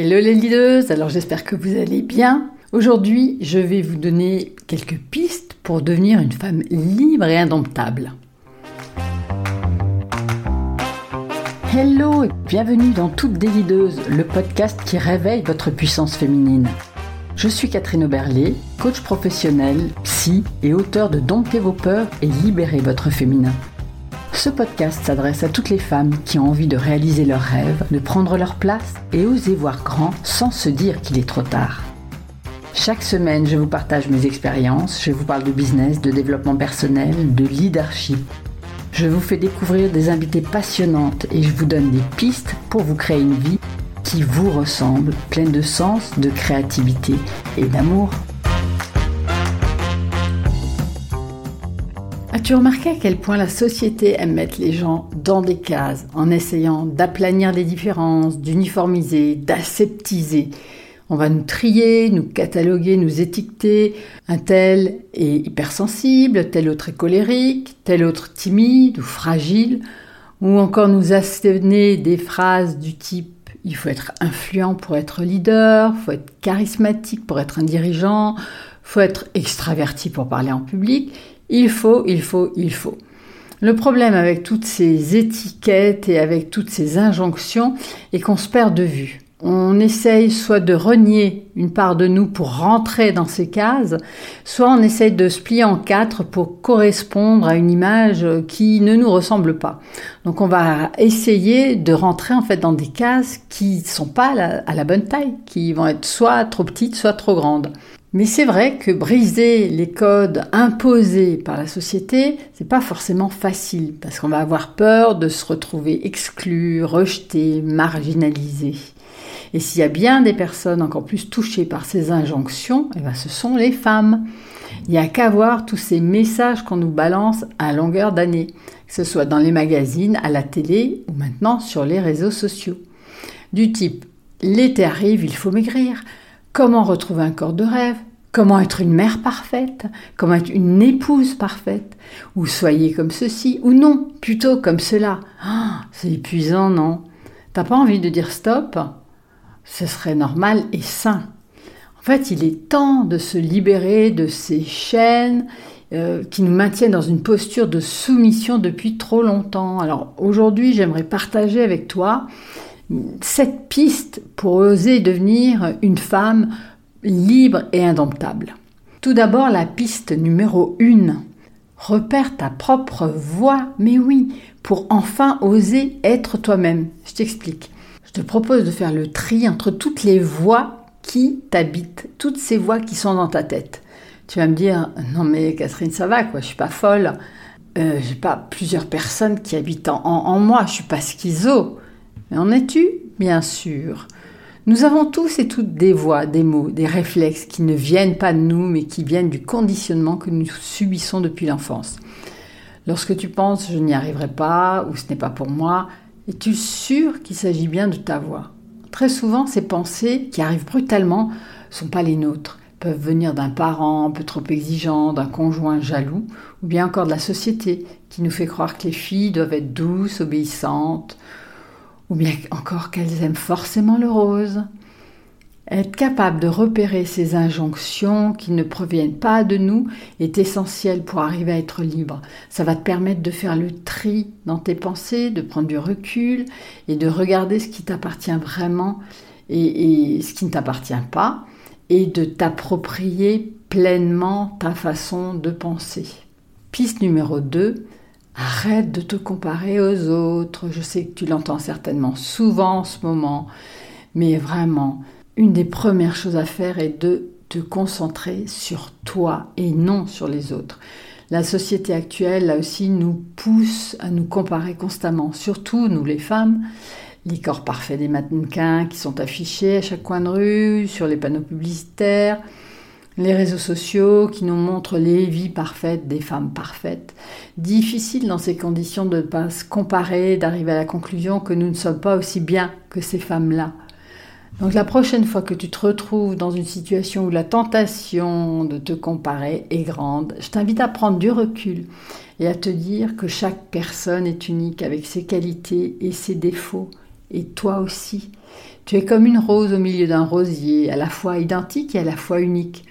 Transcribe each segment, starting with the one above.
Hello les leaders, alors j'espère que vous allez bien. Aujourd'hui, je vais vous donner quelques pistes pour devenir une femme libre et indomptable. Hello et bienvenue dans Toutes des leaders, le podcast qui réveille votre puissance féminine. Je suis Catherine Oberlé, coach professionnel, psy et auteur de Dompter vos peurs et libérer votre féminin. Ce podcast s'adresse à toutes les femmes qui ont envie de réaliser leurs rêves, de prendre leur place et oser voir grand sans se dire qu'il est trop tard. Chaque semaine, je vous partage mes expériences, je vous parle de business, de développement personnel, de leadership. Je vous fais découvrir des invités passionnantes et je vous donne des pistes pour vous créer une vie qui vous ressemble, pleine de sens, de créativité et d'amour. As-tu remarqué à quel point la société aime mettre les gens dans des cases en essayant d'aplanir les différences, d'uniformiser, d'aseptiser? On va nous trier, nous cataloguer, nous étiqueter. Un tel est hypersensible, tel autre est colérique, tel autre timide ou fragile. Ou encore nous asséner des phrases du type il faut être influent pour être leader, il faut être charismatique pour être un dirigeant, il faut être extraverti pour parler en public. Il faut, il faut, il faut. Le problème avec toutes ces étiquettes et avec toutes ces injonctions est qu'on se perd de vue. On essaye soit de renier une part de nous pour rentrer dans ces cases, soit on essaye de se plier en quatre pour correspondre à une image qui ne nous ressemble pas. Donc on va essayer de rentrer en fait dans des cases qui ne sont pas à la, à la bonne taille, qui vont être soit trop petites, soit trop grandes. Mais c'est vrai que briser les codes imposés par la société, c'est pas forcément facile parce qu'on va avoir peur de se retrouver exclu, rejeté, marginalisé. Et s'il y a bien des personnes encore plus touchées par ces injonctions, eh ben ce sont les femmes. Il n'y a qu'à voir tous ces messages qu'on nous balance à longueur d'année, que ce soit dans les magazines, à la télé ou maintenant sur les réseaux sociaux. Du type l'été arrive, il faut maigrir. Comment retrouver un corps de rêve? Comment être une mère parfaite? Comment être une épouse parfaite? Ou soyez comme ceci Ou non, plutôt comme cela. Ah, C'est épuisant, non? T'as pas envie de dire stop? Ce serait normal et sain. En fait, il est temps de se libérer de ces chaînes euh, qui nous maintiennent dans une posture de soumission depuis trop longtemps. Alors aujourd'hui, j'aimerais partager avec toi cette piste pour oser devenir une femme libre et indomptable. Tout d'abord, la piste numéro 1. Repère ta propre voix, mais oui, pour enfin oser être toi-même. Je t'explique. Je te propose de faire le tri entre toutes les voix qui t'habitent, toutes ces voix qui sont dans ta tête. Tu vas me dire, non mais Catherine, ça va quoi, je suis pas folle. Euh, j'ai pas plusieurs personnes qui habitent en, en moi, je suis pas schizo. Mais en es-tu? Bien sûr. Nous avons tous et toutes des voix, des mots, des réflexes qui ne viennent pas de nous, mais qui viennent du conditionnement que nous subissons depuis l'enfance. Lorsque tu penses je n'y arriverai pas ou ce n'est pas pour moi, es-tu sûr qu'il s'agit bien de ta voix? Très souvent, ces pensées qui arrivent brutalement sont pas les nôtres, peuvent venir d'un parent un peu trop exigeant, d'un conjoint jaloux, ou bien encore de la société qui nous fait croire que les filles doivent être douces, obéissantes, ou bien encore qu'elles aiment forcément le rose. Être capable de repérer ces injonctions qui ne proviennent pas de nous est essentiel pour arriver à être libre. Ça va te permettre de faire le tri dans tes pensées, de prendre du recul et de regarder ce qui t'appartient vraiment et, ce qui ne t'appartient pas et de t'approprier pleinement ta façon de penser. Piste numéro 2, Arrête de te comparer aux autres. Je sais que tu l'entends certainement souvent en ce moment, mais vraiment, une des premières choses à faire est de te concentrer sur toi et non sur les autres. La société actuelle, là aussi, nous pousse à nous comparer constamment, surtout nous les femmes. Les corps parfaits des mannequins qui sont affichés à chaque coin de rue, sur les panneaux publicitaires, les réseaux sociaux qui nous montrent les vies parfaites des femmes parfaites. Difficile dans ces conditions de ne pas se comparer, d'arriver à la conclusion que nous ne sommes pas aussi bien que ces femmes-là. Donc la prochaine fois que tu te retrouves dans une situation où la tentation de te comparer est grande, je t'invite à prendre du recul et à te dire que chaque personne est unique avec ses qualités et ses défauts et toi aussi. Tu es comme une rose au milieu d'un rosier, à la fois identique et à la fois unique.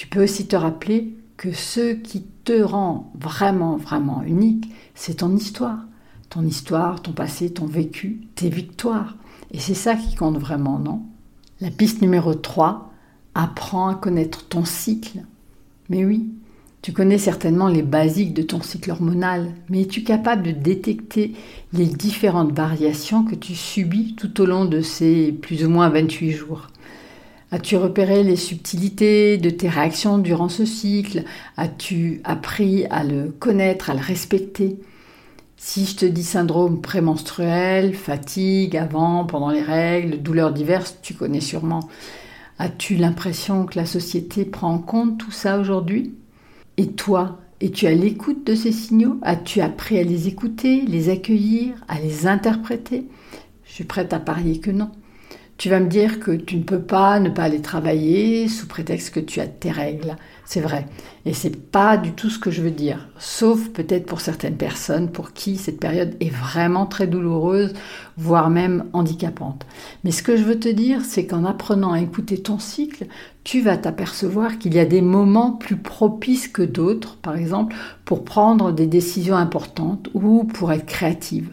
Tu peux aussi te rappeler que ce qui te rend vraiment, vraiment unique, c'est ton histoire. Ton histoire, ton passé, ton vécu, tes victoires. Et c'est ça qui compte vraiment, non? La piste numéro 3, apprends à connaître ton cycle. Mais oui, tu connais certainement les basiques de ton cycle hormonal, mais es-tu capable de détecter les différentes variations que tu subis tout au long de ces plus ou moins 28 jours? As-tu repéré les subtilités de tes réactions durant ce cycle? As-tu appris à le connaître, à le respecter? Si je te dis syndrome prémenstruel, fatigue avant, pendant les règles, douleurs diverses, tu connais sûrement. As-tu l'impression que la société prend en compte tout ça aujourd'hui? Et toi, es-tu à l'écoute de ces signaux? As-tu appris à les écouter, les accueillir, à les interpréter? Je suis prête à parier que non. Tu vas me dire que tu ne peux pas ne pas aller travailler sous prétexte que tu as tes règles. C'est vrai. Et c'est pas du tout ce que je veux dire. Sauf peut-être pour certaines personnes pour qui cette période est vraiment très douloureuse, voire même handicapante. Mais ce que je veux te dire, c'est qu'en apprenant à écouter ton cycle, tu vas t'apercevoir qu'il y a des moments plus propices que d'autres, par exemple, pour prendre des décisions importantes ou pour être créative.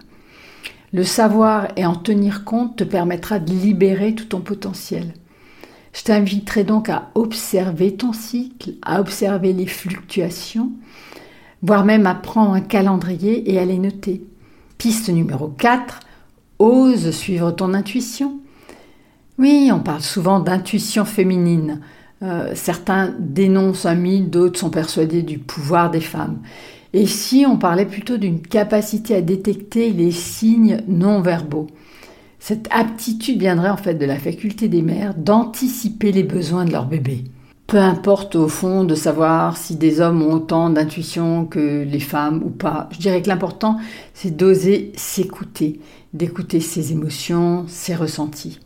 Le savoir et en tenir compte te permettra de libérer tout ton potentiel. Je t'inviterai donc à observer ton cycle, à observer les fluctuations, voire même à prendre un calendrier et à les noter. Piste numéro 4, ose suivre ton intuition. Oui, on parle souvent d'intuition féminine. Euh, certains dénoncent un mythe, d'autres sont persuadés du pouvoir des femmes. Et si on parlait plutôt d'une capacité à détecter les signes non verbaux Cette aptitude viendrait en fait de la faculté des mères d'anticiper les besoins de leur bébé. Peu importe au fond de savoir si des hommes ont autant d'intuition que les femmes ou pas. Je dirais que l'important, c'est d'oser s'écouter, d'écouter ses émotions, ses ressentis.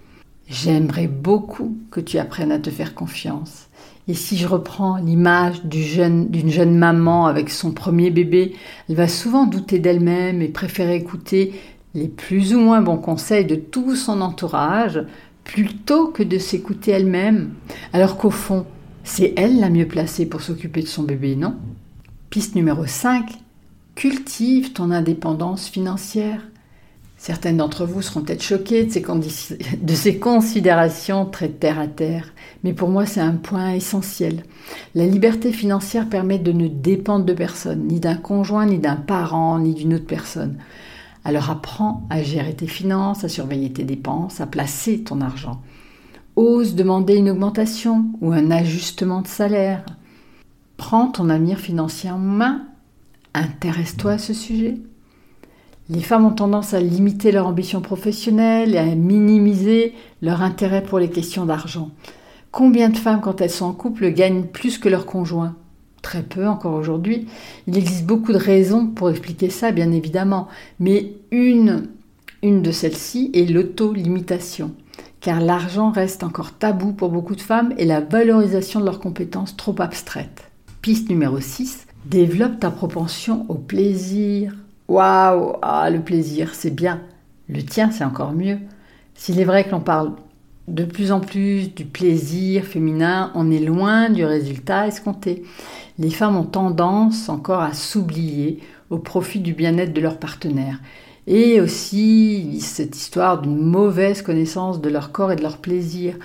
J'aimerais beaucoup que tu apprennes à te faire confiance et si je reprends l'image d'une jeune, maman avec son premier bébé, elle va souvent douter d'elle-même et préférer écouter les plus ou moins bons conseils de tout son entourage plutôt que de s'écouter elle-même, alors qu'au fond, c'est elle la mieux placée pour s'occuper de son bébé, non? Piste numéro 5. Cultive ton indépendance financière. Certaines d'entre vous seront peut-être choquées de ces, de ces, considérations très terre à terre, mais pour moi c'est un point essentiel. La liberté financière permet de ne dépendre de personne, ni d'un conjoint, ni d'un parent, ni d'une autre personne. Alors apprends à gérer tes finances, à surveiller tes dépenses, à placer ton argent. Ose demander une augmentation ou un ajustement de salaire. Prends ton avenir financier en main. Intéresse-toi à ce sujet. Les femmes ont tendance à limiter leur ambition professionnelle et à minimiser leur intérêt pour les questions d'argent. Combien de femmes, quand elles sont en couple, gagnent plus que leur conjoint Très peu encore aujourd'hui. Il existe beaucoup de raisons pour expliquer ça, bien évidemment, mais une, une de celles-ci est l'auto-limitation, car l'argent reste encore tabou pour beaucoup de femmes et la valorisation de leurs compétences trop abstraite. Piste numéro 6, développe ta propension au plaisir, Waouh, ah, le plaisir, c'est bien. Le tien, c'est encore mieux. S'il est vrai que l'on parle de plus en plus du plaisir féminin, on est loin du résultat escompté. Les femmes ont tendance encore à s'oublier au profit du bien-être de leur partenaire. Et aussi cette histoire d'une mauvaise connaissance de leur corps et de leur plaisir.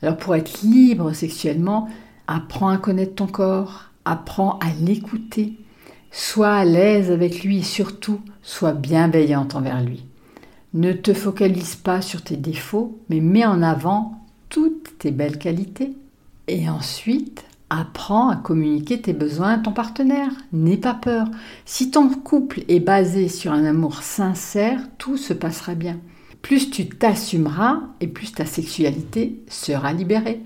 Alors pour être libre sexuellement, apprends à connaître ton corps, apprends à l'écouter, Sois à l'aise avec lui et surtout, sois bienveillante envers lui. Ne te focalise pas sur tes défauts, mais mets en avant toutes tes belles qualités. Et ensuite, apprends à communiquer tes besoins à ton partenaire. N'aie pas peur. Si ton couple est basé sur un amour sincère, tout se passera bien. Plus tu t'assumeras et plus ta sexualité sera libérée.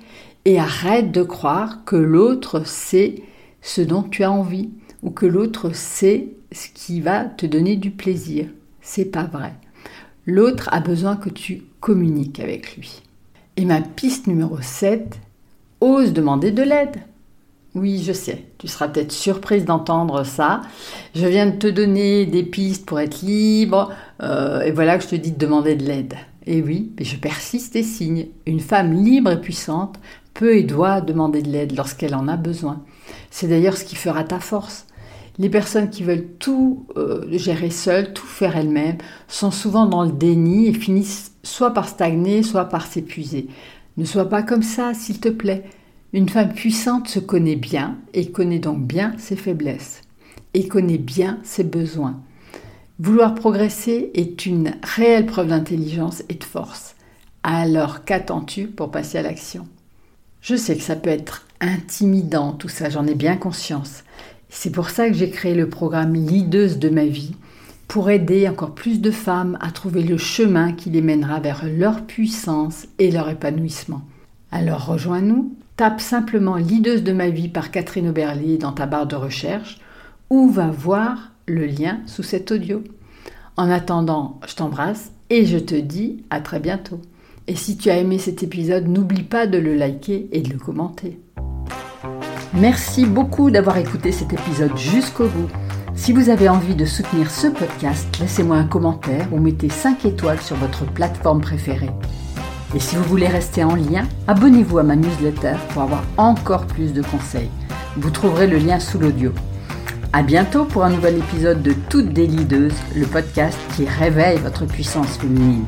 Et arrête de croire que l'autre sait ce dont tu as envie ou que l'autre sait ce qui va te donner du plaisir. C'est pas vrai. L'autre a besoin que tu communiques avec lui. Et ma piste numéro 7, ose demander de l'aide. Oui, je sais, tu seras peut-être surprise d'entendre ça. Je viens de te donner des pistes pour être libre, euh, et voilà que je te dis de demander de l'aide. Et oui, mais je persiste et signe. Une femme libre et puissante peut et doit demander de l'aide lorsqu'elle en a besoin. C'est d'ailleurs ce qui fera ta force. Les personnes qui veulent tout euh, gérer seules, tout faire elles-mêmes, sont souvent dans le déni et finissent soit par stagner, soit par s'épuiser. Ne sois pas comme ça, s'il te plaît. Une femme puissante se connaît bien et connaît donc bien ses faiblesses et connaît bien ses besoins. Vouloir progresser est une réelle preuve d'intelligence et de force. Alors qu'attends-tu pour passer à l'action? Je sais que ça peut être intimidant tout ça, j'en ai bien conscience. C'est pour ça que j'ai créé le programme Leaders de ma vie, pour aider encore plus de femmes à trouver le chemin qui les mènera vers leur puissance et leur épanouissement. Alors rejoins-nous, tape simplement Leaders de ma vie par Catherine Oberly dans ta barre de recherche ou va voir le lien sous cet audio. En attendant, je t'embrasse et je te dis à très bientôt. Et si tu as aimé cet épisode, n'oublie pas de le liker et de le commenter. Merci beaucoup d'avoir écouté cet épisode jusqu'au bout. Si vous avez envie de soutenir ce podcast, laissez-moi un commentaire ou mettez 5 étoiles sur votre plateforme préférée. Et si vous voulez rester en lien, abonnez-vous à ma newsletter pour avoir encore plus de conseils. Vous trouverez le lien sous l'audio. À bientôt pour un nouvel épisode de Toutes des Leaders, le podcast qui réveille votre puissance féminine.